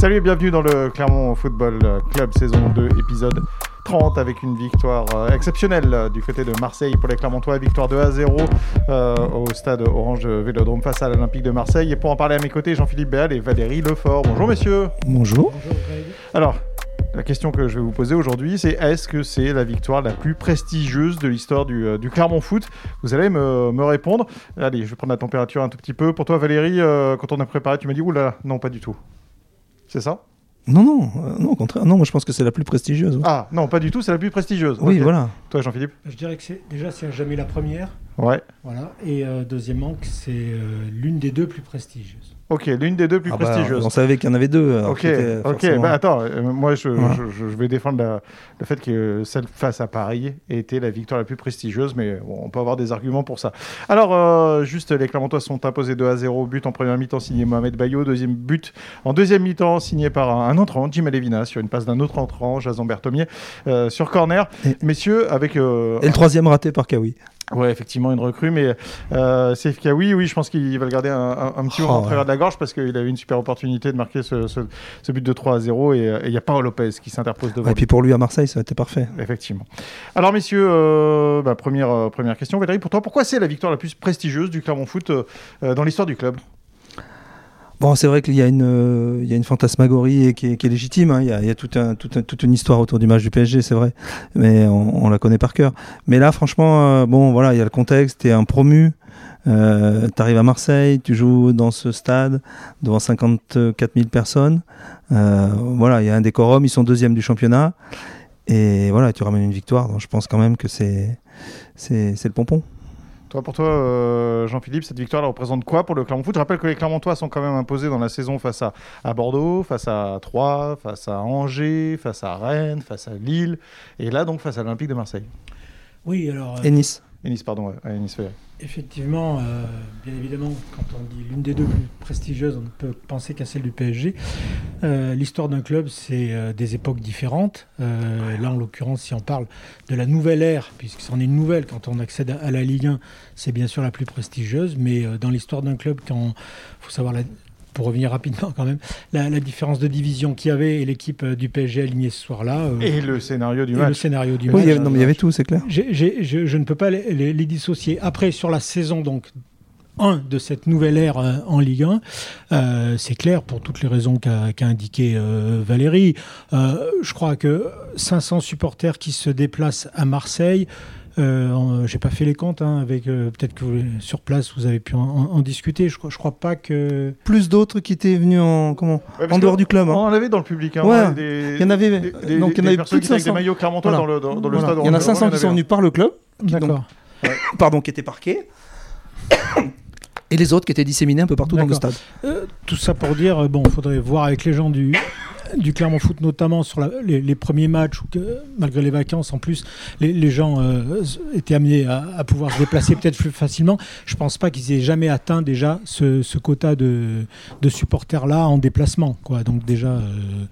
Salut et bienvenue dans le Clermont Football Club saison 2 épisode 30 avec une victoire euh, exceptionnelle euh, du côté de Marseille pour les Clermontois, victoire 2 à 0 euh, au stade Orange Vélodrome face à l'Olympique de Marseille. Et pour en parler à mes côtés, Jean-Philippe Béal et Valérie Lefort. Bonjour messieurs. Bonjour. Alors, la question que je vais vous poser aujourd'hui, c'est est-ce que c'est la victoire la plus prestigieuse de l'histoire du, du Clermont Foot? Vous allez me, me répondre. Allez, je vais prendre la température un tout petit peu. Pour toi, Valérie, quand on a préparé, tu m'as dit oula, non, pas du tout. C'est ça? Non, non, euh, non, au contraire. Non, moi je pense que c'est la plus prestigieuse. ouais. Ah, non, pas du tout, c'est la plus prestigieuse. oui, Ok. voilà. Toi, Jean-Philippe? Je dirais que c'est déjà c'est jamais la première, Ouais. voilà, et euh, deuxièmement que c'est euh, l'une des deux plus prestigieuses. Ok, l'une des deux plus Ah bah, prestigieuses. on savait qu'il y en avait deux. Ok, ok. forcément- Bah, attends, euh, moi je, je, vais défendre la- le fait que celle face à Paris ait été la victoire la plus prestigieuse, mais bon, on peut avoir des arguments pour ça. Alors, euh, juste, les Clermontois sont imposés 2 à 0, but en première mi-temps signé Mohamed Bayo, deuxième but en deuxième mi-temps signé par un, un entrant, Jim Alevina, sur une passe d'un autre entrant, Jason Berthomier, euh, sur corner. Et- Messieurs, avec. Et le troisième raté par Kawi. Ouais, effectivement, une recrue, mais euh, Kawi, oui, je pense qu'il va le garder un, un- un petit Oh, moment en travers de la gorge parce qu'il a eu une super opportunité de marquer ce, ce- ce but de 3 à 0 et il y a Paolo Lopez qui s'interpose devant Et puis pour lui à Marseille, ça a été parfait. Effectivement. Alors, messieurs, euh, bah, première, euh, première question. Valérie, pour toi, pourquoi c'est la victoire la plus prestigieuse du Clermont Foot euh, dans l'histoire du club? Bon, c'est vrai qu'il y a une, euh, il y a une fantasmagorie qui, est, qui est légitime. hein. Il y a, il y a tout un- tout un- toute une histoire autour du match du PSG, c'est vrai. Mais on, on la connaît par cœur. Mais là, franchement, euh, bon, voilà, il y a le contexte. T'es un promu. Euh, T'arrives à Marseille, tu joues dans ce stade devant 54 000 personnes. Euh, voilà, il y a un décorum. Ils sont deuxième du championnat. Et voilà, tu ramènes une victoire. Donc je pense quand même que c'est c'est le pompon. Toi, pour toi, euh, Jean-Philippe, cette victoire elle représente quoi pour le Clermont Foot? Je rappelle que les Clermontois sont quand même imposés dans la saison face à, à Bordeaux, face à Troyes, face à Angers, face à Rennes, face à Lille, et là donc face à l'Olympique de Marseille. Oui, alors euh, Et Nice. Et Nice, pardon, ouais, ouais, Nice, ouais. Effectivement, euh, bien évidemment, quand on dit l'une des deux plus prestigieuses, on ne peut penser qu'à celle du PSG. Euh, L'histoire d'un club, c'est euh, des époques différentes. Là, en l'occurrence, si on parle de la nouvelle ère, puisque c'en est une nouvelle quand on accède à, la Ligue 1, c'est bien sûr la plus prestigieuse. Mais dans l'histoire d'un club, quand faut savoir la- pour revenir rapidement quand même, la, la différence de division qu'il y avait et l'équipe euh, du PSG alignée ce soir-là. euh, Et le scénario du et le match. scénario du Oui, match. il y avait, non, mais il y avait tout, c'est clair. Je, je ne peux pas les, les- les dissocier. Après, sur la saison donc 1 de cette nouvelle ère euh, en Ligue 1, euh, c'est clair pour toutes les raisons qu'a qu'a indiqué euh, Valérie. Euh, je crois que 500 supporters qui se déplacent à Marseille. Euh, J'ai pas fait les comptes hein, avec euh, peut-être que vous, sur place vous avez pu en, en- en discuter. Je, crois- je crois pas que Plus d'autres qui étaient venus en comment Ouais, en dehors du club. hein. On en avait dans le public. Hein, Ouais, des- il y en avait- des- des- donc il y en avait plus de qui étaient avec 500. des maillots Clermontois Voilà. dans le, dans, dans le Voilà. stade. Il y en a Orange 500 Vélodrome, qui il y sont en avait venus par le club, d'accord. pardon, qui étaient parqués, et les autres qui étaient disséminés un peu partout dans le stade. Euh, tout ça pour dire, euh, bon, il faudrait voir avec les gens du, du Clermont Foot, notamment sur les, premiers matchs, où malgré les vacances, en plus, les, gens euh, étaient amenés à, pouvoir se déplacer peut-être plus facilement. Je pense pas qu'ils aient jamais atteint déjà ce, quota de, de supporters-là en déplacement. Quoi. Donc déjà, euh,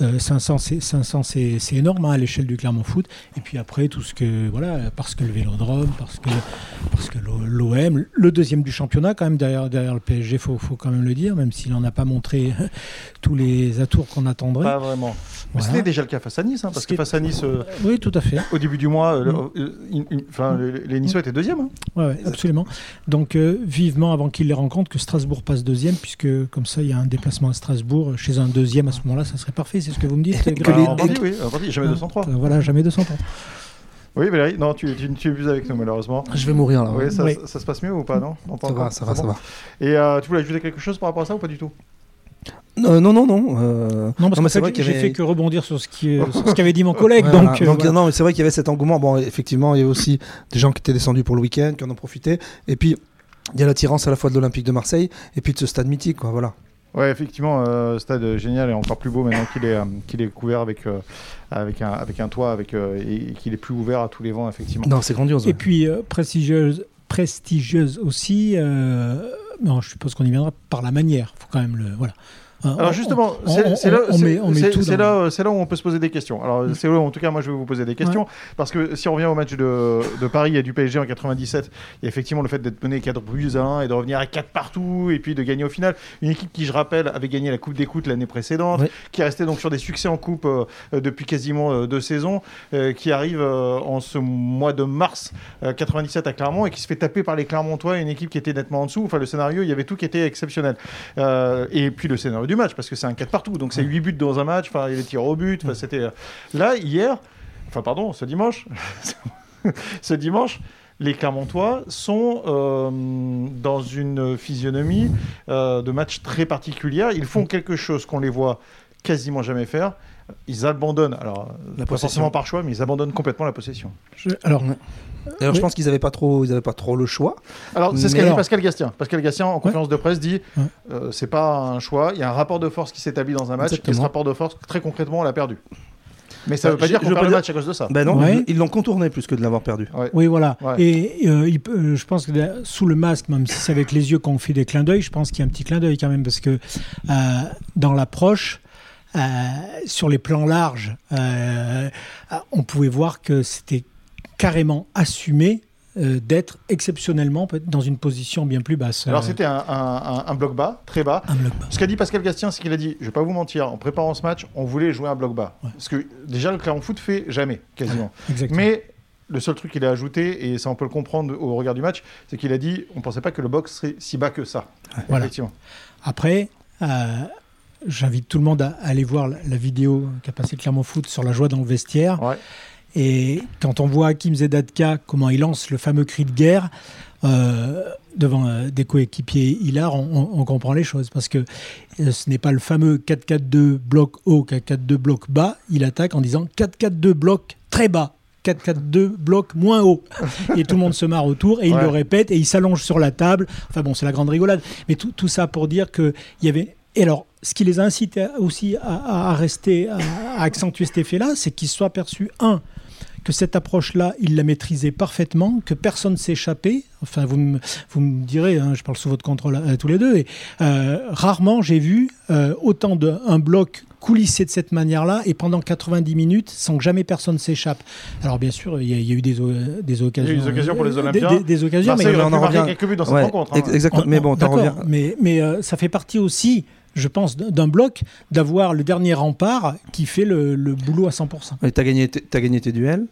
euh, 500, c'est 500, énorme hein, à l'échelle du Clermont Foot. Et puis après, tout ce que, voilà, parce que le Vélodrome, parce que, l'OM, le deuxième du championnat, quand même, derrière, le PSG, faut, faut quand même le dire, même s'il n'en a pas montré tous les atours qu'on attendrait. Pas vraiment. Voilà. c'était déjà le cas face à Nice, hein, parce Ce que face à Nice, euh, Oui, tout à fait. au début du mois, euh, le- Mm. euh, une- une- enfin, les, les Niçois étaient deuxièmes. hein. Ouais, absolument. Donc, euh, vivement avant qu'il les rencontre, que Strasbourg passe deuxième, puisque comme ça, il y a un déplacement à Strasbourg. Chez un deuxième, à ce moment-là, ça serait parfait. C'est ce que vous me dites Que les- partie, oui, jamais Ah, 203. euh, Voilà, jamais 200 ans. Oui, Valérie, non, tu, tu, tu es plus avec nous, malheureusement. Je vais mourir là. Oui, ça, Oui. ça- ça se passe mieux ou pas, non? Ça va, ça va, ça va. Et euh, tu voulais ajouter quelque chose par rapport à ça ou pas du tout? Euh, non, non, non. euh, Non, parce que j'ai avait- fait que rebondir sur ce qu'avait dit mon collègue. Ouais, donc, voilà. euh, Donc, voilà. non, mais c'est vrai qu'il y avait cet engouement. Bon, effectivement, il y avait aussi des gens qui étaient descendus pour le week-end, qui en ont profité. Et puis, il y a l'attirance à la fois de l'Olympique de Marseille et puis de ce stade mythique, quoi. Voilà. Ouais, effectivement, euh, stade génial et encore plus beau maintenant qu'il est, euh, qu'il est couvert avec, euh, avec, un, avec un toit avec, euh, et, et qu'il est plus ouvert à tous les vents, effectivement. Non, c'est grandiose. Et puis, euh, prestigieuse, prestigieuse aussi, euh, non, je suppose qu'on y viendra par la manière. faut quand même le. Voilà. Alors justement, c'est là, là, où on peut se poser des questions. Alors mm. c'est en tout cas, moi, je vais vous poser des questions parce que si on revient au match de, de, Paris et du PSG en 97, il y a effectivement le fait d'être mené 4 buts à 1 et de revenir à 4 partout et puis de gagner au final. Une équipe qui, je rappelle, avait gagné la Coupe d'écoute l'année précédente, qui est restée donc sur des succès en Coupe euh, depuis quasiment euh, deux saisons, euh, qui arrive en ce mois de mars 97 à Clermont et qui se fait taper par les Clermontois, une équipe qui était nettement en dessous. Enfin, le scénario, il y avait tout qui était exceptionnel. et puis le scénario du match, parce que c'est un 4 partout. Donc c'est 8 buts dans un match, enfin, il y a les tirs au but. Enfin, c'était. Euh, là, hier, enfin, pardon, ce dimanche, ce dimanche, les Clermontois sont euh, dans une physionomie euh, de match très particulière. Ils font quelque chose qu'on les voit quasiment jamais faire. Ils abandonnent, alors la pas forcément par choix, mais ils abandonnent complètement la possession. alors, alors je pense qu'ils n'avaient pas trop, ils pas trop le choix. Alors c'est ce qu'a dit Pascal Gastien. Pascal Gastien en conférence de presse dit, euh, c'est pas un choix. Il y a un rapport de force qui s'établit dans un match. Et ce rapport de force, très concrètement, on l'a perdu. Mais ça ne veut pas dire qu'on perd le match à cause de ça. Ben non, ils l'ont contourné plus que de l'avoir perdu. Oui, voilà. Et euh, il euh, je pense que sous le masque, même si c'est avec les yeux qu'on fait des clins d'œil, je pense qu'il y a un petit clin d'œil quand même parce que euh, dans l'approche, euh, sur les plans larges, euh, on pouvait voir que c'était carrément assumé euh, d'être exceptionnellement dans une position bien plus basse. Alors c'était un, bloc bas, très bas. Ce qu'a dit Pascal Gastien, c'est qu'il a dit, je ne vais pas vous mentir, en préparant ce match, on voulait jouer un bloc bas. Parce que déjà le Clermont Foot fait jamais, quasiment. Mais le seul truc qu'il a ajouté, et ça on peut le comprendre au regard du match, c'est qu'il a dit, on ne pensait pas que le box serait si bas que ça. Effectivement. Après, J'invite tout le monde à, aller voir la, vidéo qu'a passé Clermont Foot sur la joie dans le vestiaire. Et quand on voit Hakim Zedatka, comment il lance le fameux cri de guerre euh, devant euh, des coéquipiers hilar, on, comprend les choses. Parce que euh, ce n'est pas le fameux 4-4-2 bloc haut, 4-4-2 bloc bas. Il attaque en disant 4-4-2 bloc très bas. 4-4-2 bloc moins haut. Et tout le monde se marre autour et il le répète et il s'allonge sur la table. Enfin bon, c'est la grande rigolade. Mais tout, tout ça pour dire qu'il y avait. Et alors, ce qui les a incités aussi à, rester, à, accentuer cet effet-là, c'est qu'ils soient perçus, un, que cette approche-là, ils la maîtrisaient parfaitement, que personne ne s'échappait. Enfin, vous me, vous me direz, hein, je parle sous votre contrôle à, tous les deux, et euh, rarement j'ai vu euh, autant d'un bloc coulisser de cette manière-là et pendant 90 minutes sans que jamais personne s'échappe. Alors bien sûr, il y, a eu des, des occasions. Il y a eu des occasions pour les euh, Olympiens. Des, occasions, mais on en revient quelques buts dans cette rencontre. Hein. Exactement. Mais bon, t'en reviens. Mais, mais ça fait partie aussi je pense, d'un bloc, d'avoir le dernier rempart qui fait le, boulot à 100%. Tu as, gagné tes duels.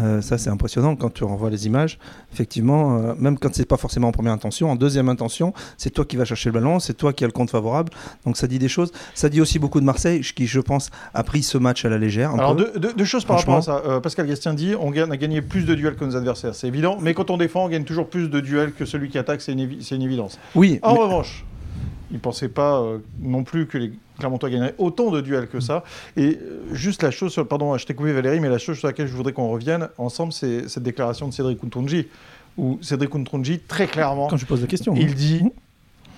Euh, ça, c'est impressionnant quand tu renvoies les images. Effectivement, euh, même quand c'est pas forcément en première intention, en deuxième intention, c'est toi qui vas chercher le ballon, c'est toi qui as le compte favorable. Donc ça dit des choses. Ça dit aussi beaucoup de Marseille, qui, je pense, a pris ce match à la légère. Alors, deux, choses par rapport à ça. Euh, Pascal Gastien dit on, a gagné plus de duels que nos adversaires. C'est évident. Mais quand on défend, on gagne toujours plus de duels que celui qui attaque. C'est une, une, évidence. Oui. En revanche, il ne pensait pas euh, non plus que les Clermontois gagneraient autant de duels que ça. Et euh, juste la chose, sur, pardon, je t'ai coupé Valérie, mais la chose sur laquelle je voudrais qu'on revienne ensemble, c'est cette déclaration de Cédric Kountounji, où Cédric Kountounji, très clairement, quand je pose la question, il dit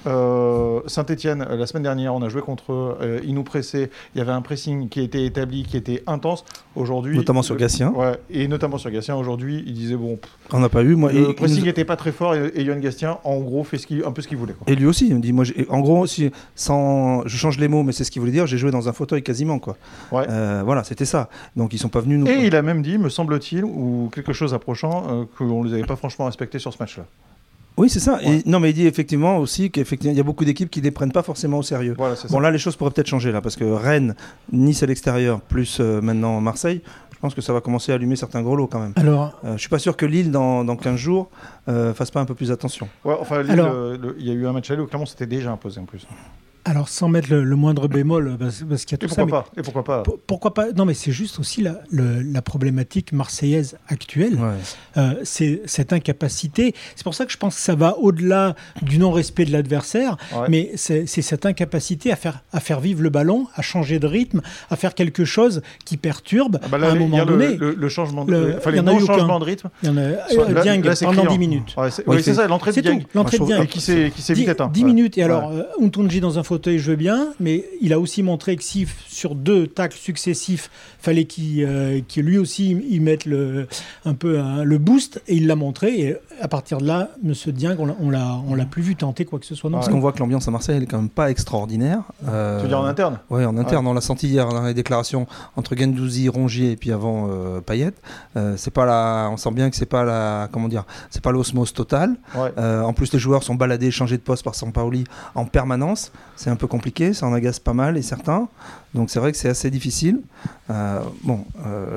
euh, Saint-Etienne, la semaine dernière, on a joué contre eux. Euh, ils nous pressaient. Il y avait un pressing qui était établi, qui était intense. Aujourd'hui. Notamment sur Gatien. Ouais, et notamment sur Gatien. Aujourd'hui, il disait bon. On n'a pas eu. Moi, le pressing n'était pas très fort et, et Yohan Gatien, en gros, fait ce un peu ce qu'il voulait. Et lui aussi, il me dit moi, en gros, si, sans, je change les mots, mais c'est ce qu'il voulait dire. J'ai joué dans un fauteuil quasiment, quoi. Ouais. Euh, voilà, c'était ça. Donc ils sont pas venus nous. Et il a même dit, me semble-t-il, ou quelque chose approchant, qu'on ne les avait pas franchement respectés sur ce match-là. Oui, c'est ça. Et, non, mais il dit effectivement aussi qu'il y a beaucoup d'équipes qui ne les prennent pas forcément au sérieux. bon, là, les choses pourraient peut-être changer, là, parce que Rennes, Nice à l'extérieur, plus euh, maintenant Marseille, je pense que ça va commencer à allumer certains gros lots quand même. Alors, euh, je suis pas sûr que Lille, dans, dans 15 jours, euh, fasse pas un peu plus attention. Ouais, enfin, Lille, il y a eu un match à où clairement c'était déjà imposé en plus. Alors, sans mettre le, moindre bémol, parce, qu'il y a tout pourquoi ça. Pas Et pourquoi pas Pourquoi pas Non, mais c'est juste aussi la, la, problématique marseillaise actuelle. Euh, c'est cette incapacité. C'est pour ça que je pense que ça va au-delà du non-respect de l'adversaire, mais c'est cette incapacité à faire, à faire vivre le ballon, à changer de rythme, à faire quelque chose qui perturbe ah bah à un moment donné. Le, changement de, enfin, les non-changements de rythme. Il y en a euh, Dieng pendant 10 minutes. oui, c'est ça, l'entrée de Dieng. L'entrée de Dieng. Qui s'est vite éteint. 10 minutes. Et alors, euh, Untunji dans un fauteuil fauteuil, je veux bien, mais il a aussi montré que si sur deux tacles successifs, fallait qu'il euh, lui aussi y mette le, un peu le boost, et il l'a montré. Et à partir de là, Monsieur Dieng, on l'a, on l'a plus vu tenter quoi que ce soit. Parce qu'on voit que l'ambiance à Marseille, elle est quand même pas extraordinaire. Euh, tu veux dire en interne? Oui, en interne. On l'a senti hier dans les déclarations entre Gendouzi, Rongier et puis avant euh, Payet. Euh, c'est pas la, on sent bien que c'est pas la, comment dire, c'est pas l'osmose totale. en plus, les joueurs sont baladés, changés de poste par Sampaoli en permanence. C'est un peu compliqué, ça en agace pas mal et certains. Donc c'est vrai que c'est assez difficile. bon,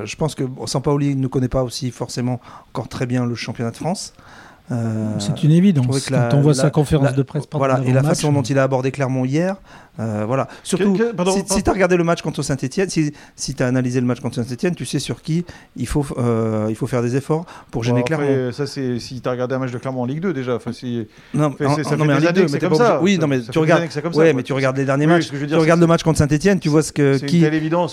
je pense que Sampaoli ne connaît pas aussi forcément encore très bien le championnat de France. Euh, c'est une évidence. Quand on voit sa conférence de presse Voilà, et la façon dont il a abordé clairement hier, euh, voilà. Surtout, si, tu as regardé le match contre Saint-Etienne, si, si tu as analysé le match contre Saint-Etienne, tu sais sur qui il faut, euh, il faut faire des efforts pour gêner Clermont. Ça, c'est si tu as regardé un match de Clermont en Ligue 2 déjà. Enfin, si... Non, ça non, mais en Ligue 2, mais comme ça. Oui, non, mais tu regardes. Ouais, mais tu regardes les derniers matchs. Tu regardes le match contre Saint-Etienne, tu vois ce que qui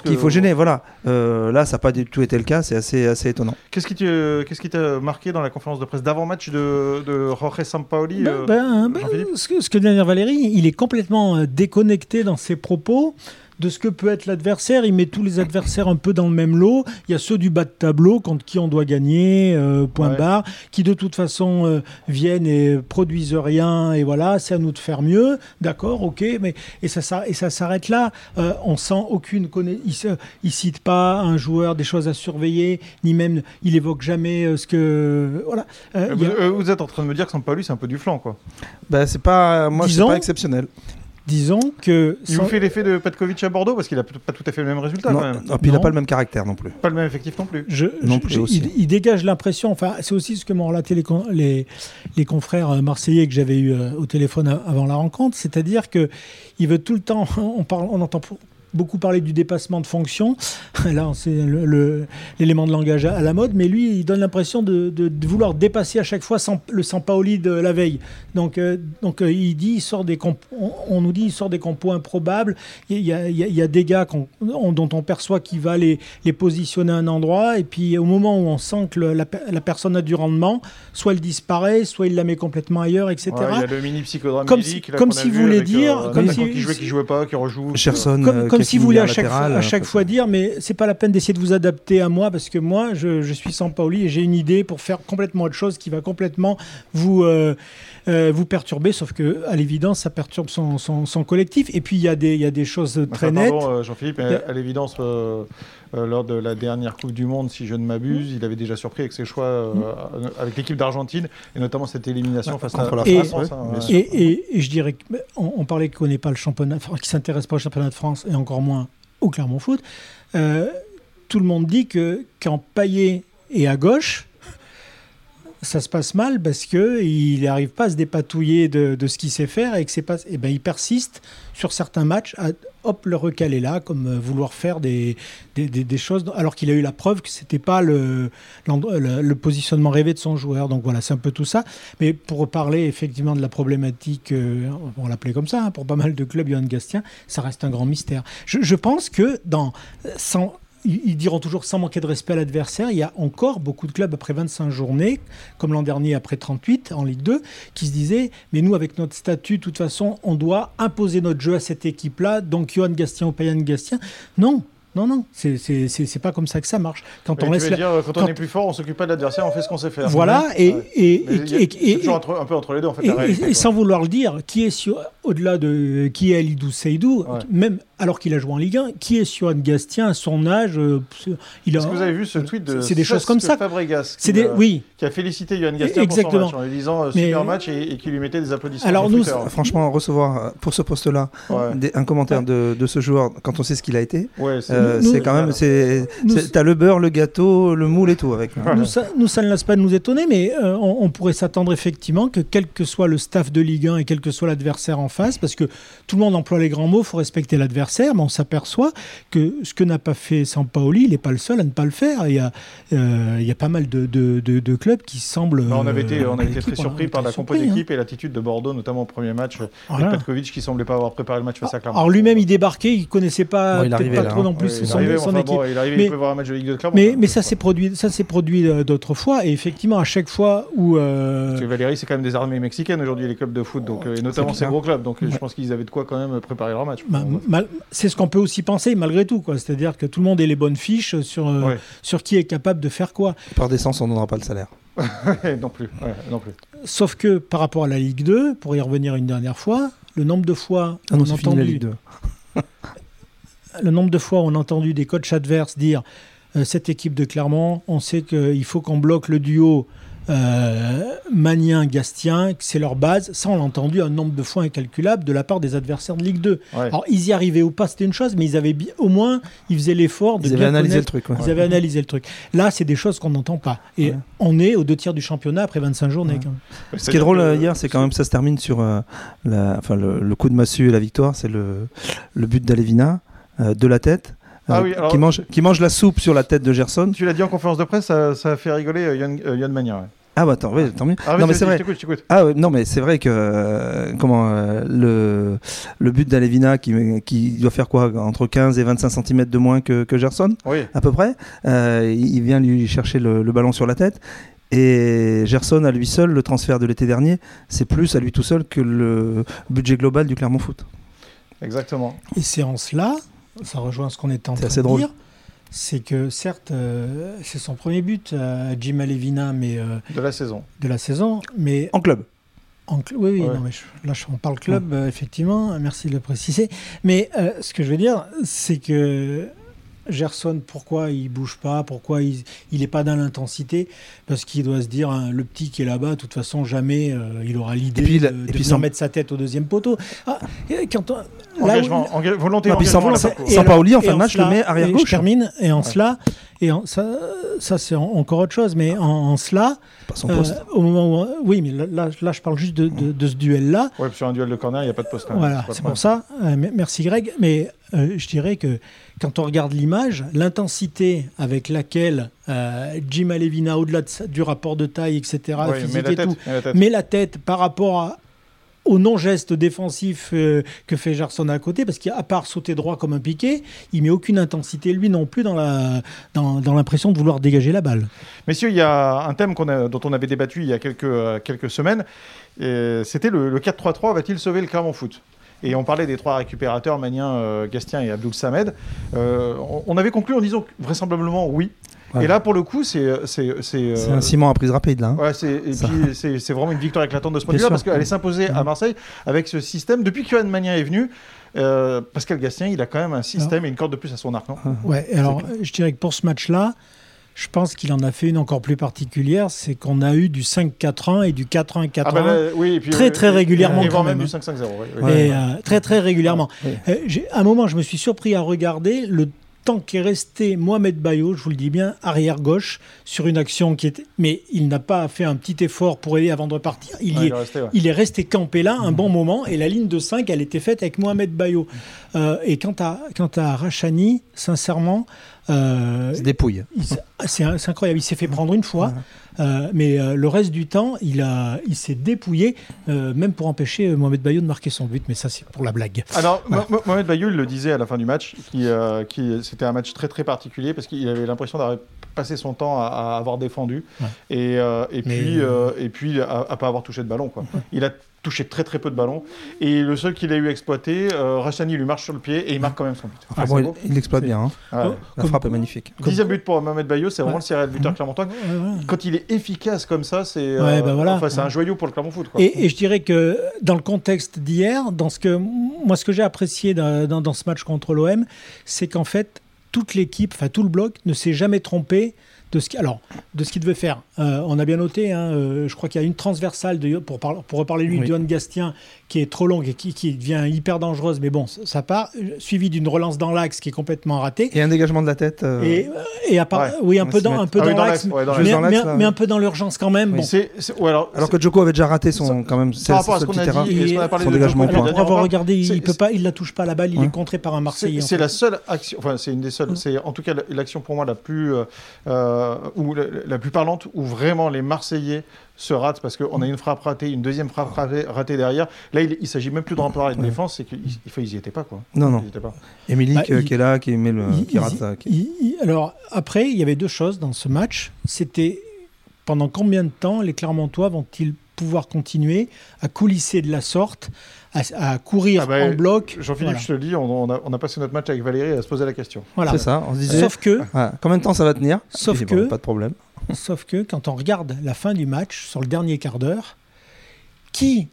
qu'il faut gêner. Voilà. Euh, là, ça n'a pas du tout été le cas. C'est assez assez étonnant. Qu'est-ce qui qu'est-ce qui t'a marqué dans la conférence de presse d'avant-match de de Jorge Sampaoli ben, ben, ben, Ce que dit Valérie, il est complètement déconnecté dans ses propos de ce que peut être l'adversaire. Il met tous les adversaires un peu dans le même lot. Il y a ceux du bas de tableau, contre qui on doit gagner, euh, point barre, qui de toute façon euh, viennent et produisent rien. Et voilà, c'est à nous de faire mieux. D'accord, ok, mais et ça, et ça s'arrête là. Euh, on sent aucune il, il cite pas un joueur des choses à surveiller, ni même il évoque jamais ce que voilà. Vous, êtes en train de me dire que lui c'est un peu du flanc, quoi. Ben, c'est pas, moi, c'est pas exceptionnel. Disons que. Il vous fait l'effet de Petkovic à Bordeaux parce qu'il n'a pas tout à fait le même résultat. Non, quand même. il n'a pas le même caractère non plus. Pas le même effectif non plus. Je, non plus aussi. Il, dégage l'impression, enfin, c'est aussi ce que m'ont relaté les, les, confrères euh, marseillais que j'avais eu euh, au téléphone avant la rencontre, c'est-à-dire que il veut tout le temps, on, parle, on entend beaucoup parlé du dépassement de fonction. Là, c'est l'élément de langage à, la mode, mais lui, il donne l'impression de, vouloir dépasser à chaque fois le Sampaoli de la veille. Donc, euh, donc euh, il dit, il sort des on, nous dit, il sort des compos improbables. Il y a, il y a des gars dont on perçoit qu'il va les, les, positionner à un endroit, et puis au moment où on sent que la, personne a du rendement, soit elle disparaît, soit il la met complètement ailleurs, etc. il y a le mini psychodrame comme si, comme si vous voulez dire, euh, comme si, qui jouait, qui jouait pas, qui rejoue. comme si vous voulez à chaque, à chaque fois dire, mais c'est pas la peine d'essayer de vous adapter à moi parce que moi, je, je suis sans Pauli et j'ai une idée pour faire complètement autre chose qui va complètement vous, euh, euh, vous perturber, sauf que à l'évidence, ça perturbe son, son, collectif. Et puis il y, a des, y a des choses très nettes. Euh, Jean-Philippe, à l'évidence. Lors de la dernière Coupe du Monde, si je ne m'abuse, il avait déjà surpris avec ses choix avec l'équipe d'Argentine et notamment cette élimination face à la France. Hein, et, et, je dirais qu'on on parlait qu'on n'est pas le championnat, qui s'intéresse pas au championnat de France et encore moins au Clermont Foot, euh, tout le monde dit que quand Payet est à gauche, ça se passe mal parce qu'il n'arrive pas à se dépatouiller de, ce qu'il sait faire et que c'est pas, et eh ben il persiste sur certains matchs à hop le recaler là, comme euh, vouloir faire des, des, choses alors qu'il a eu la preuve que c'était pas le, le, positionnement rêvé de son joueur. Donc voilà, c'est un peu tout ça. Mais pour parler effectivement de la problématique, euh, on l'appelait comme ça, hein, pour pas mal de clubs, Johan Gastien, ça reste un grand mystère. Je, je pense que dans sans, ils diront toujours sans manquer de respect à l'adversaire. Il y a encore beaucoup de clubs après 25 journées, comme l'an dernier après 38 en Ligue 2, qui se disaient Mais nous, avec notre statut, de toute façon, on doit imposer notre jeu à cette équipe-là. Donc, Johan Gastien ou Payan Gastien. Non, non, non, c'est pas comme ça que ça marche. Quand on laisse dire, quand, on est plus fort, on s'occupe pas de l'adversaire, on fait ce qu'on sait faire. Voilà, et, et, et, toujours un peu entre les deux en fait. Et, sans vouloir le dire, qui est au-delà de qui est Alidou Seydou, même alors qu'il a joué en Ligue 1, qui est Johan Gastien à son âge euh, il Est-ce que vous avez vu ce tweet de C'est des choses comme ça. Fabregas qui, des, oui. qui a félicité Johan Gastien Exactement. pour son match en lui disant euh, super match et, qui lui mettait des applaudissements. Alors nous, franchement, recevoir euh, pour ce poste-là un commentaire de, ce joueur quand on sait ce qu'il a été, c'est quand même T'as le beurre, le gâteau, le moule et tout avec. Nous, ça, nous, ça ne laisse pas de nous étonner, mais euh, on, pourrait s'attendre effectivement que quel que soit le staff de Ligue 1 et quel que soit l'adversaire en face, parce que tout le monde emploie les grands mots, il faut respecter l'adversaire adversaire, mais on s'aperçoit que ce que n'a pas fait Sampaoli, il n'est pas le seul à ne pas le faire. Il y a, euh, il y a pas mal de, de, de- de clubs qui semblent. Bah, on avait euh, été, on avait été très surpris a par été la compo surpris, hein. d'équipe et l'attitude de Bordeaux, notamment au premier match, avec Voilà. Petkovic qui semblait pas avoir préparé le match face à Clermont. Alors lui-même, il débarquait, il connaissait pas, Bon, il peut-être arrivait pas là, trop hein. non plus Ouais, son, arrivait, son enfin, équipe. bon, il arrivait, Mais- il peut voir un match de Ligue de Clermont. Mais, hein, mais ça s'est produit, ça s'est produit euh, d'autres fois, et effectivement, à chaque fois où. euh, Parce que Valérie, c'est quand même des armées mexicaines aujourd'hui, les clubs de foot, donc, euh, et notamment ces gros clubs. Donc euh, je pense qu'ils avaient de quoi quand même préparer leur match. Ma- mal- c'est ce qu'on peut aussi penser malgré tout, quoi. C'est-à-dire que tout le monde ait les bonnes fiches sur, euh, Ouais. sur qui est capable de faire quoi. Par décence, on ne donnera pas le salaire. non plus. ouais, non plus. Sauf que par rapport à la Ligue 2, pour y revenir une dernière fois, le nombre de fois Ah on a la entendu- Ligue 2. le nombre de fois où on a entendu des coachs adverses dire euh, cette équipe de Clermont, on sait qu'il faut qu'on bloque le duo euh, que c'est leur base. Ça, on l'a entendu un nombre de fois incalculable de la part des adversaires de Ligue 2. Ouais. Alors, ils y arrivaient ou pas, c'était une chose, mais ils avaient au moins, ils faisaient l'effort de Ils avaient bien analysé le truc. ouais. Ils avaient analysé le truc. Là, c'est des choses qu'on n'entend pas. Et Ouais. on est aux deux tiers du championnat après 25 journées. Ouais. quand même. Ce qui est drôle euh, hier, c'est quand même ça se termine sur euh, la, enfin, le, le coup de massue et la victoire. C'est le, le but d'Alevina euh, de la tête. Ah euh, oui, alors- qui, mange, qui mange la soupe sur la tête de Gerson. Tu l'as dit en conférence de presse, ça, ça a fait rigoler euh, Yann, euh, Yann ouais. Ah bah attends, oui, tant mieux. Ah, non vas-y, mais c'est vrai. Je je. Ah ouais, non mais c'est vrai que euh, comment euh, le le but d'Alevina qui qui doit faire quoi entre 15 et 25 cm de moins que, que Gerson Oui. à peu près. Euh, il vient lui chercher le, le ballon sur la tête. Et Gerson, à lui seul, le transfert de l'été dernier, c'est plus à lui tout seul que le budget global du Clermont Foot. Exactement. Et c'est en cela, ça rejoint ce qu'on était en C'est train assez de drôle. dire, c'est que certes, euh, c'est son premier but à Jim Alevina, mais euh, De la saison. de la saison, mais En club. En cl- oui, oui, Ouais. non, mais je- là, je- on parle club, euh, effectivement, merci de le préciser. Mais euh, ce que je veux dire, c'est que Gerson, pourquoi il bouge pas Pourquoi il n'est pas dans l'intensité? Parce qu'il doit se dire, hein, le petit qui est là-bas, de toute façon, jamais euh, il aura l'idée de, de puis sans- mettre sa tête au deuxième poteau. Ah, quand on- là où- Engagement, enga- volonté Ah, puis engagement sans- à la sans- parcours. et sans alors- Paoli, en fin de match, cela- le met arrière et gauche. Je termine, et en Ouais. cela, et en, ça, ça c'est en- encore autre chose, mais en, en cela, euh, au moment où, oui, mais là, là, là, je parle juste de, de- de ce duel-là. Ouais, puis sur un duel de corner, il n'y a pas de poste. hein, Voilà, c'est pour ça. Euh, merci Greg. Mais euh, je dirais que quand on regarde l'image, l'intensité avec laquelle euh, Jim Alevina, au-delà de du rapport de taille, etc., problème. Ouais, physique mais la et tête, tout, mais la tête. met la tête par rapport à- au non-geste défensif euh, que fait Gerson à côté, parce qu'à part sauter droit comme un piqué, il met aucune intensité, lui non plus, dans la dans, dans l'impression de vouloir dégager la balle. Messieurs, il y a un thème a- dont on avait débattu il y a quelques, quelques semaines. C'était le, le 4-3-3 va-t-il sauver le Clermont Foot? Et on parlait des trois récupérateurs, Magnin, euh, Gastien et Abdoul Samed. Euh, on, on avait conclu en disant que vraisemblablement oui. Ouais. Et là, pour le coup, c'est. C'est c'est, euh, un ciment à prise rapide là. hein. Ouais, c'est, et Ça. puis c'est, c'est vraiment une victoire éclatante de ce point de vue-là parce qu'elle est s'imposer à Mhm. Marseille avec ce système. Depuis que Johan Magnin est venu, euh, Pascal Gastien, il a quand même un système et une corde de plus à son arc. non? Ouais, alors je dirais que pour ce match-là, je pense qu'il en a fait une encore plus particulière, c'est qu'on a eu du 5-4-1 et du 4-1-4-1. Ah bah là, oui, et puis, Très, très et- régulièrement Et quand même même, du 5-5-0. oui, oui. Et euh, très très régulièrement. Euh, à un moment, je me suis surpris à regarder le temps qu'est resté Mohamed Bayo, je vous le dis bien, arrière gauche, sur une action qui était. Mais il n'a pas fait un petit effort pour aider avant de repartir. Il, Ouais, est, resté, ouais. il est resté campé là un bon moment et la ligne de 5, elle était faite avec Mohamed Bayo. Euh, et quant à, quant à Rachani, sincèrement, euh, Il se dépouille. il s'est- c'est incroyable. Il s'est fait prendre une fois, euh, mais euh, le reste du temps, il, a, il s'est dépouillé, euh, même pour empêcher Mohamed Bayo de marquer son but. Mais ça, c'est pour la blague. Alors, Mo- Mohamed Bayou, il le disait à la fin du match, qui, euh, qui, c'était un match très très particulier parce qu'il avait l'impression d'avoir passé son temps à, à avoir défendu Ouais. et, euh, et puis, euh, et puis à, pas avoir touché de ballon. Quoi. Il a touché très très peu de ballons et le seul qu'il a eu exploité, euh, Rachani lui marche sur le pied et il marque quand même son but. Enfin, Ah bon, il l'exploite bien. hein. Ouais. Oh, La Comme- frappe est magnifique. Dixième but pour Mohamed Bayo, c'est vraiment Ouais. le serial buteur clermontois. Ouais, ouais. Quand il est efficace comme ça, c'est euh, Ouais, bah voilà. enfin, c'est un joyau pour le Clermont Foot. Quoi. Et, et je dirais que dans le contexte d'hier, dans ce que moi ce que j'ai apprécié dans, dans- dans ce match contre l'OM, c'est qu'en fait toute l'équipe, enfin tout le bloc, ne s'est jamais trompé de ce qui, alors, de ce qu'il devait faire. Euh, on a bien noté, hein, euh, je crois qu'il y a une transversale, de, pour, par- pour reparler lui, Oui. de Johan Gastien, qui est trop longue et qui, qui devient hyper dangereuse, mais bon, ça, ça part, euh, suivi d'une relance dans l'axe qui est complètement ratée. Et un dégagement de la tête. euh, Et, et à part- Ouais. oui, un peu dans, un peu Ah dans dans l'axe, ouais, mais, un peu dans l'urgence quand même. Bon. Alors, Alors que Djoko avait déjà raté son, quand même, par rapport à ce qu'on a dit et ce qu'on a parlé Son de dégagement Djoko il peut pas, il la touche pas à la balle, il est contré par un Marseillais. C'est la seule action, enfin c'est une des seules, c'est en tout cas l'action pour moi la plus euh, ou la, la plus parlante où vraiment les Marseillais se ratent parce qu'on a une frappe ratée, une deuxième frappe ratée, ratée derrière. Là, il, il s'agit même plus de remplir une Ouais. défense, c'est qu'ils ils, ils y étaient pas quoi. Non, non. Émilie Bah, qui, est là, qui, met le, Il- qui il- rate ça. qui- il- il- alors, après, il y avait deux choses dans ce match. C'était pendant combien de temps les Clermontois vont-ils pouvoir continuer à coulisser de la sorte, à, à courir Ah bah, en bloc Jean-Philippe, Voilà. je te le dis, on, on a, on a passé notre match avec Valérie à se poser la question. Voilà. C'est ça, on se disait. Sauf que, ah, combien de temps ça va tenir Sauf bon, que- Pas de problème. sauf que, quand on regarde la fin du match, sur le dernier quart d'heure, qui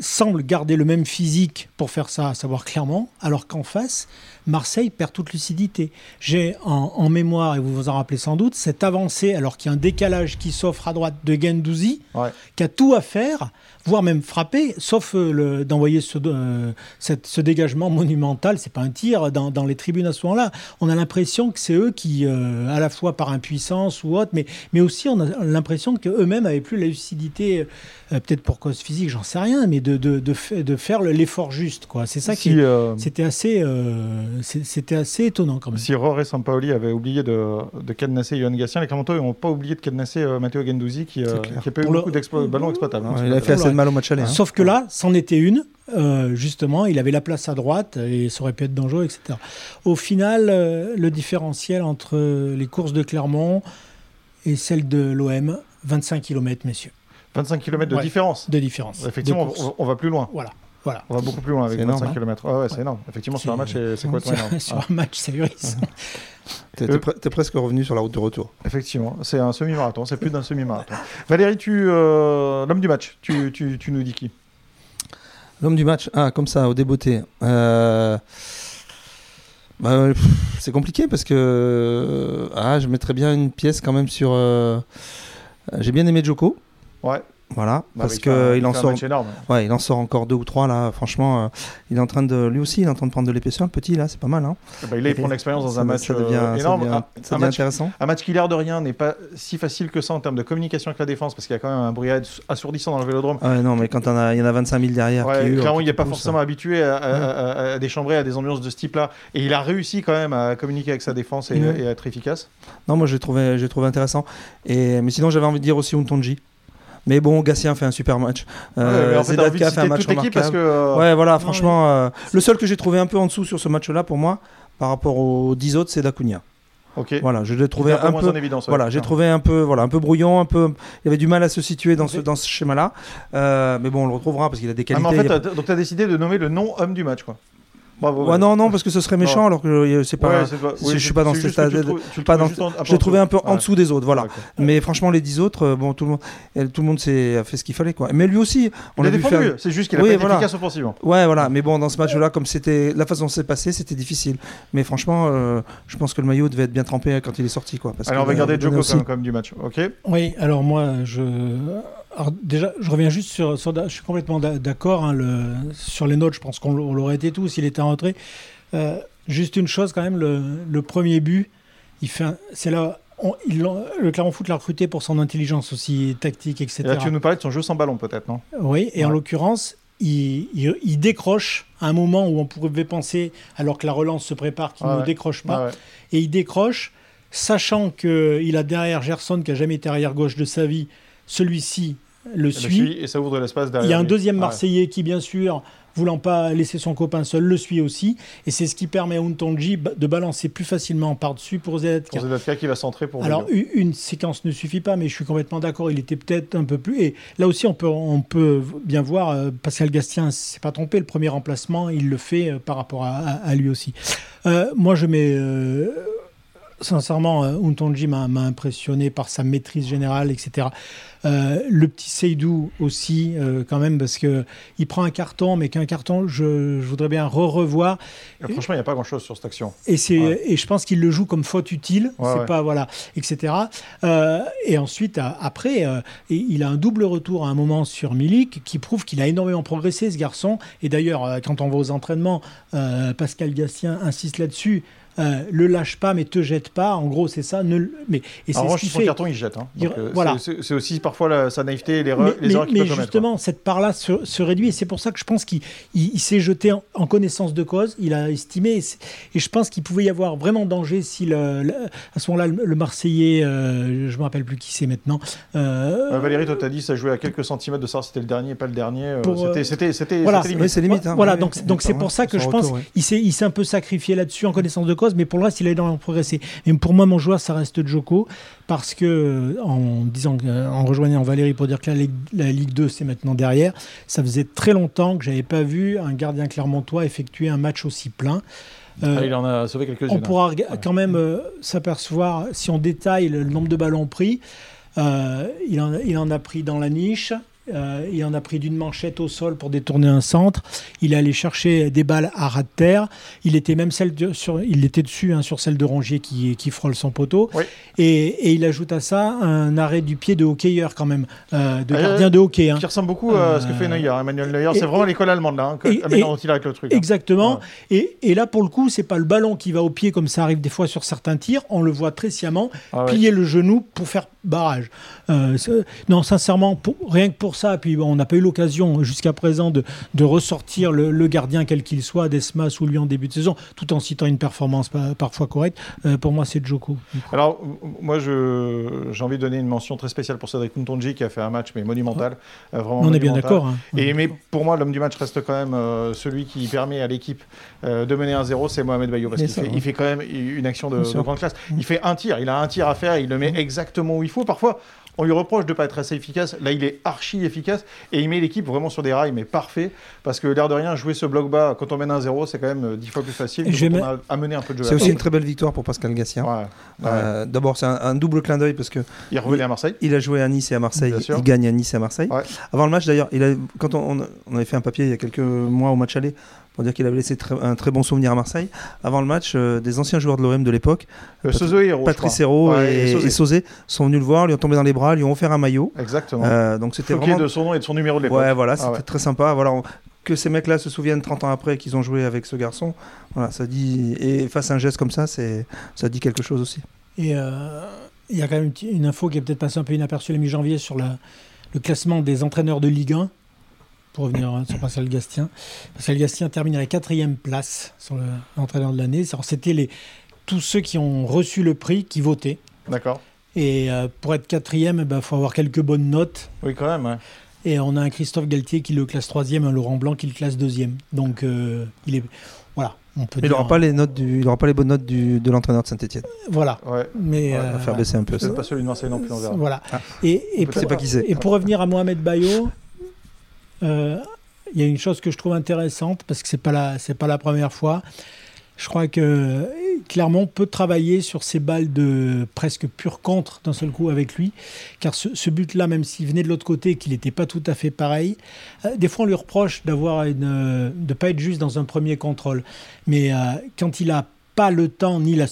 semble garder le même physique pour faire ça, à savoir Clermont, alors qu'en face, Marseille perd toute lucidité. J'ai en, en mémoire, et vous vous en rappelez sans doute, cette avancée, alors qu'il y a un décalage qui s'offre à droite de Gendouzi, Ouais. qui a tout à faire, voire même frapper, sauf euh, d'envoyer ce, euh, cette- ce dégagement monumental. C'est pas un tir dans, dans les tribunes à ce moment-là. On a l'impression que c'est eux qui, euh, à la fois par impuissance ou autre, mais, mais aussi on a l'impression qu'eux-mêmes avaient plus la lucidité, euh, peut-être pour cause physique, j'en sais rien, mais de, de, de, fa- de faire le- l'effort juste. quoi. C'est ça qui. Si, C'était assez, c'était assez étonnant quand même. si Roré Sampaoli avait oublié de, de cadenasser Johan Gatien, les Clermontois n'ont pas oublié de cadenasser euh, Matteo Gendouzi qui, euh, clair. qui a pas eu beaucoup de ballons exploitables. hein, Ouais, il a fait assez de mal au match aller. hein. Sauf que là, c'en était une. euh, justement, il avait la place à droite et ça aurait pu être dangereux, etc. Au final, euh, le différentiel entre les courses de Clermont et celles de l'OM, 25 km, messieurs, 25 km de Ouais. différence. de différence. Effectivement, de on, on va plus loin. Voilà. Voilà. On va beaucoup plus loin avec C'est 25 énorme, hein. km. Ouais, ouais, c'est énorme. Effectivement, sur un match, c'est complètement énorme. sur Ah, un match, c'est ahurissant. T'es t'es pre- presque revenu sur la route de retour. effectivement, c'est un semi-marathon. C'est plus d'un semi-marathon. Valérie, tu, euh, l'homme du match, tu, tu, tu nous dis qui? L'homme du match, ah, comme ça, au débeauté. Euh, bah, euh, c'est compliqué parce que euh, ah, je mettrais bien une pièce quand même sur. euh, J'ai bien aimé Joko, Ouais. Voilà, Bah, parce un- qu'il il en un sort. énorme. Ouais, il en sort encore deux ou trois là. Franchement, euh, il est en train de, lui aussi, il est en train de prendre de l'épaisseur, le petit là, c'est pas mal. Hein. Bah, là, il prend l'expérience dans un match ça devient, euh, ça énorme. devient- Un- ça un devient match intéressant. Un match qui, l'air de rien, n'est pas si facile que ça en termes de communication avec la défense, parce qu'il y a quand même un bruit assourdissant dans le vélodrome. Ah ouais, non, mais quand il y en a 25 000 derrière. Ouais, qui clairement, il n'est pas forcément habitué à, à- à- à déchambrer à des ambiances de ce type-là. Et il a réussi quand même à communiquer avec sa défense et, Ouais. et à être efficace. Non, moi j'ai trouvé, j'ai trouvé intéressant. Et, mais sinon, j'avais envie de dire aussi Untonji. Mais bon, Gatien fait un super match. Ouais, Euh, mais en fait, t'as Zedatka fait un match l'équipe parce que. remarquable. euh, Ouais, voilà, franchement, euh, le seul que j'ai trouvé un peu en dessous sur ce match-là, pour moi, par rapport aux 10 autres, c'est Dacunia. Ok. Voilà, je l'ai trouvé un peu. évidence. ouais. Voilà, j'ai Ah. trouvé un peu, voilà, un peu brouillon, un peu. Il avait du mal à se situer dans ce, dans ce schéma-là. Euh, mais bon, on le retrouvera parce qu'il a des Ah, qualités. mais en fait, il y a- t'as- donc tu as décidé de nommer le non-homme du match, quoi. Bravo. Ouais, non, non, parce que ce serait méchant, alors que euh, c'est pas. Ouais, pas- oui, je suis pas dans c'est ce juste que stade- Je l'ai trouvé un peu en dessous des autres, voilà. Mais franchement, les 10 autres, euh, bon, tout le monde, tout le monde s'est a fait ce qu'il fallait, quoi. Mais lui aussi, on Il l'a défendu, faire. c'est juste qu'il a Oui, pas été voilà. efficace offensivement. Ouais, voilà. Mais bon, dans ce match-là, comme c'était la façon dont c'est passé, c'était difficile. Mais franchement, euh, je pense que le maillot devait être bien trempé quand il est sorti, quoi. Parce Alors on va garder Joko aussi. du match. Ok? Oui, alors moi, je. Alors déjà, je reviens juste sur. sur- je suis complètement d'a- d'accord. hein, le... Sur les notes, je pense qu'on l'aurait été tous s'il était rentré. Euh, juste une chose, quand même, le, le premier but, il fait. C'est là. on- il le Clermont Foot l'a recruté pour son intelligence aussi tactique, etc. Et là, tu veux nous parler de son jeu sans ballon, peut-être, non? Oui, et en l'occurrence, il, il- il décroche à un moment où on pouvait penser, alors que la relance se prépare, qu'il Ouais, ne ouais. décroche pas Ah ouais. et il décroche, sachant qu'il a derrière Gerson, qui a jamais été arrière gauche de sa vie, celui-ci le Le suit. suit et ça ouvre de l'espace derrière. Il y a un lui. deuxième Ouais. Marseillais qui, bien sûr, voulant pas laisser son copain seul, le suit aussi. Et c'est ce qui permet à Untonji de balancer plus facilement par-dessus pour Zedatka. Pour Zedatka qui va centrer pour Alors, une séquence ne suffit pas, mais je suis complètement d'accord. Il était peut-être un peu plus. Et là aussi, on peut, on peut bien voir, euh, Pascal Gastien s'est pas trompé. Le premier remplacement, il le fait euh, par rapport à, à- à lui aussi. Euh, moi, je mets. euh, sincèrement, euh, Untonji m'a impressionné par sa maîtrise générale, etc. Euh, le petit Seydou aussi, euh, quand même, parce que il prend un carton, mais qu'un carton, je, je voudrais bien re-revoir. Franchement, il n'y a pas grand-chose sur cette action. Et, c'est, Ouais. et je pense qu'il le joue comme faute utile, Ouais, c'est ouais. pas voilà, etc. Euh, et ensuite, après, il a un double retour à un moment sur Milik qui prouve qu'il a énormément progressé, ce garçon. Et d'ailleurs, quand on va aux entraînements, Pascal Gastien insiste là-dessus. Euh, le lâche pas, mais te jette pas. En gros, c'est ça. Ne, mais et c'est En ce revanche, qu'il son fait. carton, il jette. hein. Il- Donc, euh, voilà. c'est- aussi parfois la- sa naïveté et l'erreur- Mais, les erreurs mais- qu'il mais peut commettre. justement, cette part-là se, se réduit et c'est pour ça que je pense qu'il il- il s'est jeté en, en connaissance de cause. Il a estimé et, je pense qu'il pouvait y avoir vraiment danger si le, le- à ce moment-là le, le Marseillais, euh, je me rappelle plus qui c'est maintenant. euh, Euh, Valérie, toi, t'as dit ça jouait à quelques centimètres de savoir si c'était le dernier, pas le dernier. C'était, c'était, c'était, voilà. limite. c'est limite. hein. Voilà, Oui, donc oui, donc c'est pour ça que je pense retour, oui. il s'est il s'est un peu sacrifié là-dessus en connaissance de cause, mais pour le reste il a énormément progressé. Mais pour moi mon joueur ça reste Joko parce que euh, en disant que- en rejoignant Valérie pour dire que la Ligue, la Ligue 2 c'est maintenant derrière, ça faisait très longtemps que j'avais pas vu un gardien clermontois effectuer un match aussi plein. Euh, Ah, il en a sauvé quelques-unes. on pourra quand même euh, s'apercevoir, si on détaille le, le nombre de ballons pris, euh, il, en, il en a pris dans la niche, euh, il en a pris d'une manchette au sol pour détourner un centre, il est allé chercher des balles à ras de terre, il était même celle de- sur, il était dessus hein, sur celle de Rongier qui, qui frôle son poteau, Oui. et, et il ajoute à ça un arrêt du pied de hockeyeur quand même, euh, de Euh, gardien de hockey. hein. Qui ressemble beaucoup à ce que fait Neuer. Emmanuel Neuer, c'est vraiment l'école allemande là. Hein, que- et- maintenant, et- il arrête le truc. hein. Exactement. Et, et là, pour le coup, c'est pas le ballon qui va au pied comme ça arrive des fois sur certains tirs. On le voit très sciemment Ah ouais. plier le genou pour faire barrage. Euh, non, sincèrement, pour- rien que pour ça, puis bon, on n'a pas eu l'occasion jusqu'à présent de, de ressortir le, le gardien quel qu'il soit, Desmas ou lui en début de saison, tout en citant une performance pa- parfois correcte. Euh, pour moi, c'est Joko. Alors, moi, j'ai envie de donner une mention très spéciale pour Cédric Ntonji qui a fait un match mais monumental. euh, vraiment On est bien d'accord. hein. Et, mais pour moi, l'homme du match reste quand même euh, celui qui permet à l'équipe euh, de mener 1-0, c'est Mohamed Bayo. Parce qu'il sûr, fait, ouais. il fait quand même une action de, de grande classe. Il fait un tir, il a un tir à faire, il le met exactement où il faut. Parfois, on lui reproche de ne pas être assez efficace. Là, il est archi efficace et il met l'équipe vraiment sur des rails, mais parfait. Parce que l'air de rien, jouer ce bloc bas quand on mène 1-0, c'est quand même euh, dix fois plus facile je vais on a un peu de jeu. C'est aussi une très belle victoire pour Pascal Gassien. Ouais, ouais. Euh, D'abord, c'est un, un double clin d'œil parce que Il revenait à Marseille. il a joué à Nice et à Marseille. Il gagne à Nice et à Marseille. Ouais. Avant le match, d'ailleurs, quand on, on- on avait fait un papier il y a quelques mois au match aller pour dire qu'il avait laissé très- un très bon souvenir à Marseille. Avant le match, euh, des anciens joueurs de l'OM de l'époque, Euh, Patrice. Hérault Ouais, et, Sosé. et Sauzé, sont venus le voir, lui ont tombé dans les bras, lui ont offert un maillot. Exactement. Euh, donc c'était vraiment de son nom et de son numéro de l'époque. Ouais, voilà, Ah c'était ouais. très sympa. Voilà, on- que ces mecs-là se souviennent 30 ans après qu'ils ont joué avec ce garçon. Voilà, ça dit et face à un geste comme ça, c'est ça dit quelque chose aussi. Et euh, il y a quand même une, info qui est peut-être passée un peu inaperçue la mi-janvier sur la- le classement des entraîneurs de Ligue 1. Pour revenir hein, sur Pascal Gastien. Pascal Gastien termine à la quatrième place sur le- l'entraîneur de l'année. C'était les, tous ceux qui ont reçu le prix qui votaient. D'accord. Et euh, pour être quatrième, il faut avoir quelques bonnes notes. Oui, quand même. ouais. Et on a un Christophe Galtier qui le classe troisième, un Laurent Blanc qui le classe deuxième. Donc, euh, il est. Voilà. On peut Mais il n'aura pas les notes du, il aura pas les bonnes notes du, de l'entraîneur de Saint-Etienne. Voilà. Ouais. Mais. On euh, va faire baisser un peu ça. C'est pas celui de Marseille non plus, on verra. Voilà. Ah. Et, et pour, pas qui c'est. et pour revenir à Mohamed Bayo, euh, il y a une chose que je trouve intéressante parce que c'est pas la pas la première fois. Je crois que Clermont peut travailler sur ces balles de presque pur contre d'un seul coup avec lui, car ce, ce but-là, même s'il venait de l'autre côté et qu'il n'était pas tout à fait pareil, euh, des fois on lui reproche d'avoir une euh, de pas être juste dans un premier contrôle, mais euh, quand il a pas le temps ni la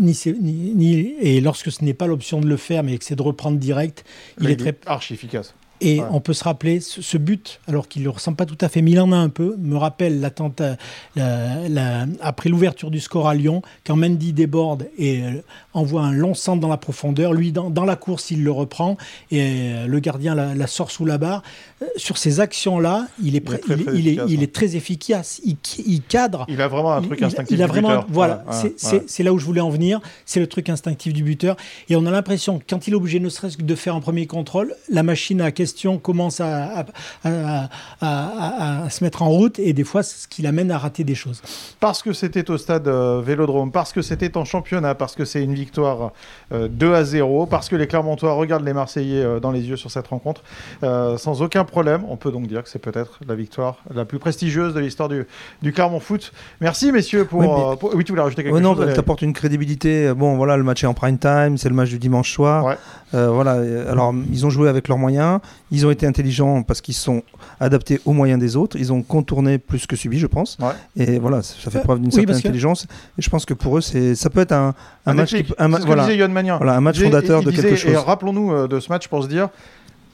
ni, c'est- ni- ni- et lorsque ce n'est pas l'option de le faire, mais que c'est de reprendre direct, il Là, est très archi efficace. Et Ouais. on peut se rappeler, ce, ce but, alors qu'il ne le ressemble pas tout à fait, mais il en a un peu, me rappelle l'attentat la- la- après l'ouverture du score à Lyon, quand Mendy déborde et euh, envoie un long centre dans la profondeur. Lui, dans, dans la course, il le reprend et euh, le gardien la, la sort sous la barre. Euh, sur ces actions-là, il est, Il est prêt- très, il est- très il est- efficace, il est très efficace. Il, il cadre. Il a vraiment un truc instinctif. Il a du vraiment, buteur. voilà, Ouais, c'est ouais, c'est- ouais. c'est là où je voulais en venir. C'est le truc instinctif du buteur. Et on a l'impression que quand il est obligé, ne serait-ce que de faire un premier contrôle, la machine à caisse gestion commence à, à, à, se mettre en route et des fois, c'est ce qui l'amène à rater des choses. Parce que c'était au stade euh, Vélodrome, parce que c'était en championnat, parce que c'est une victoire 2 euh, à 0, parce que les Clermontois regardent les Marseillais euh, dans les yeux sur cette rencontre, sans aucun problème. On peut donc dire que c'est peut-être la victoire la plus prestigieuse de l'histoire du, du Clermont Foot. Merci messieurs pour... Oui, tu voulais rajouter quelque chose Non, t'apportes une crédibilité. Bon, voilà, le match est en prime time, c'est le match du dimanche soir. voilà, alors ils ont joué avec leurs moyens, ils ont été intelligents parce qu'ils sont adaptés aux moyens des autres, ils ont contourné plus que subi, je pense. Et voilà, ça fait preuve d'une certaine intelligence. Et je pense que pour eux, c'est ça peut être un, match, un, voilà, voilà, un match fondateur de quelque chose. Et rappelons-nous euh, de ce match pour se dire,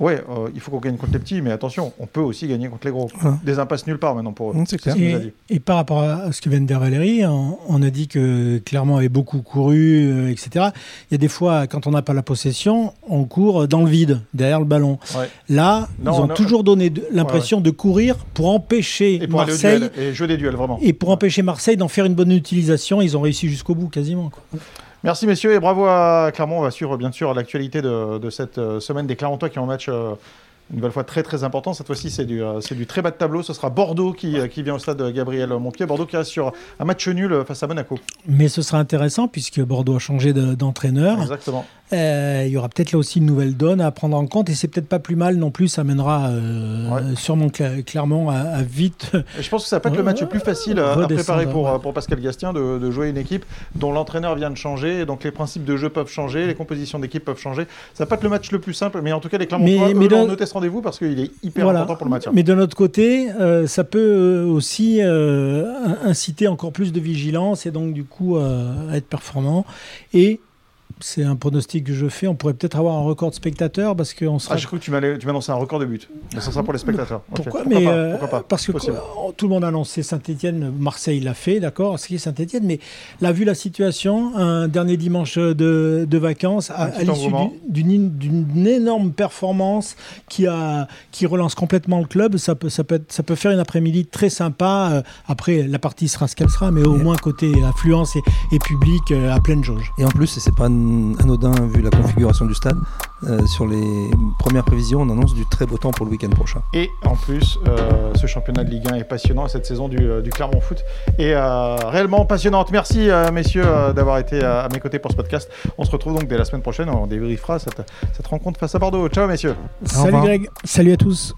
Ouais, euh, il faut qu'on gagne contre les petits, mais attention, on peut aussi gagner contre les gros. Des impasses nulle part maintenant pour eux. C'est clair. Et, par rapport à ce que vient de dire Valérie, on, a dit que Clermont avait beaucoup couru, euh, etc. Il y a des fois, quand on n'a pas la possession, on court dans le vide, derrière le ballon. Là, ils ont toujours donné l'impression de courir pour empêcher et pour Marseille. et jouer des duels, vraiment. Et pour empêcher Marseille d'en faire une bonne utilisation. Ils ont réussi jusqu'au bout, quasiment. Quoi. Merci messieurs et bravo à Clermont. On va suivre bien sûr l'actualité de, cette euh, semaine des Clermontois qui ont un match euh, une nouvelle fois très très important. Cette fois-ci, c'est du, euh, du, très bas de tableau. Ce sera Bordeaux qui, qui vient au stade de Gabriel Montpied. Bordeaux qui reste sur un match nul face à Monaco. Mais ce sera intéressant puisque Bordeaux a changé d'entraîneur. Exactement. Euh, il y aura peut-être là aussi une nouvelle donne à prendre en compte et c'est peut-être pas plus mal non plus. Ça mènera euh, sûrement clairement à, vite. je pense que ça va pas être le match le plus facile à, préparer pour, pour Pascal Gastien de, de jouer une équipe dont l'entraîneur vient de changer. Donc les principes de jeu peuvent changer, les compositions d'équipe peuvent changer. Ça va pas être le match le plus simple, mais en tout cas les Clermontois mais, mais eux, rendez-vous parce qu'il est hyper important pour le match. Mais de notre côté, euh, ça peut aussi inciter encore plus de vigilance et donc du coup à être performant et c'est un pronostic que je fais. On pourrait peut-être avoir un record de spectateurs parce qu'on sera. Ah, je crois que tu m'as annoncé un record de buts. Mais ça sera pour les spectateurs. Pourquoi, mais, euh, Parce que tout le monde a annoncé Saint-Etienne, Marseille l'a fait, d'accord, ce qui est Saint-Etienne. Mais là, vu la situation, un dernier dimanche de, vacances, à, l'issue d'une énorme performance qui, a, qui relance complètement le club, ça peut, ça peut, ça peut faire une après-midi très sympa. Euh, après, la partie sera ce qu'elle sera, mais au moins côté affluence et, et public euh, à pleine jauge. Et en plus, c'est pas anodin vu la configuration du stade. Euh, sur les premières prévisions, on annonce du très beau temps pour le week-end prochain. Et en plus, euh, ce championnat de Ligue 1 est passionnant cette saison du, euh, du Clermont Foot est réellement passionnante. Merci messieurs d'avoir été à mes côtés pour ce podcast. On se retrouve donc dès la semaine prochaine. On débriefera cette, cette rencontre face à Bordeaux. Ciao messieurs. Salut Greg. Salut à tous.